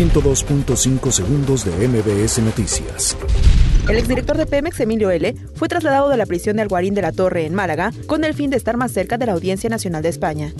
102.5 segundos de MBS Noticias. El exdirector de Pemex, Emilio L., fue trasladado de la prisión de Alguarín de la Torre en Málaga con el fin de estar más cerca de la Audiencia Nacional de España.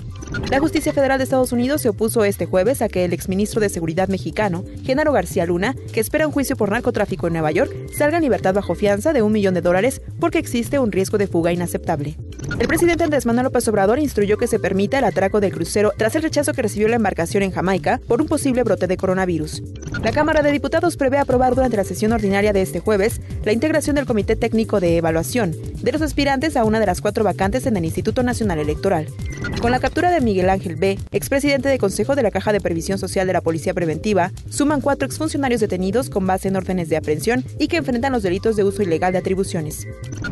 La Justicia Federal de Estados Unidos se opuso este jueves a que el exministro de Seguridad mexicano, Genaro García Luna, que espera un juicio por narcotráfico en Nueva York, salga en libertad bajo fianza de un millón de dólares porque existe un riesgo de fuga inaceptable. El presidente Andrés Manuel López Obrador instruyó que se permita el atraco del crucero tras el rechazo que recibió la embarcación en Jamaica por un posible brote de coronavirus. La Cámara de Diputados prevé aprobar durante la sesión ordinaria de este jueves la integración del Comité Técnico de Evaluación de los aspirantes a una de las cuatro vacantes en el Instituto Nacional Electoral. Con la captura de Miguel Ángel B., expresidente de Consejo de la Caja de Previsión Social de la Policía Preventiva, suman cuatro exfuncionarios detenidos con base en órdenes de aprehensión y que enfrentan los delitos de uso ilegal de atribuciones.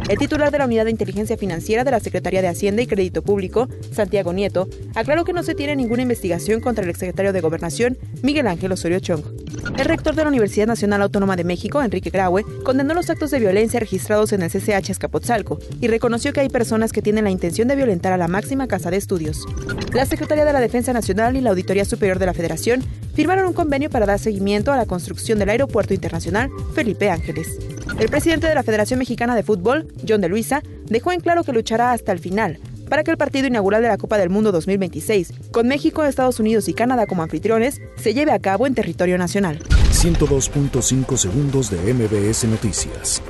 El titular de la Unidad de Inteligencia Financiera de la Secretaría de Hacienda y Crédito Público, Santiago Nieto, aclaró que no se tiene ninguna investigación contra el exsecretario de Gobernación, Miguel Ángel Osorio Chong. El rector de la Universidad Nacional Autónoma de México, Enrique Graue, condenó los actos de violencia registrados en el CCH Escapotzalco y reconoció que hay personas que tienen la intención de violentar a la máxima casa de estudios. La Secretaría de la Defensa Nacional y la Auditoría Superior de la Federación firmaron un convenio para dar seguimiento a la construcción del Aeropuerto Internacional Felipe Ángeles. El presidente de la Federación Mexicana de Fútbol, John de Luisa, dejó en claro que luchará hasta el final para que el partido inaugural de la Copa del Mundo 2026, con México, Estados Unidos y Canadá como anfitriones, se lleve a cabo en territorio nacional. 102.5 segundos de MBS Noticias.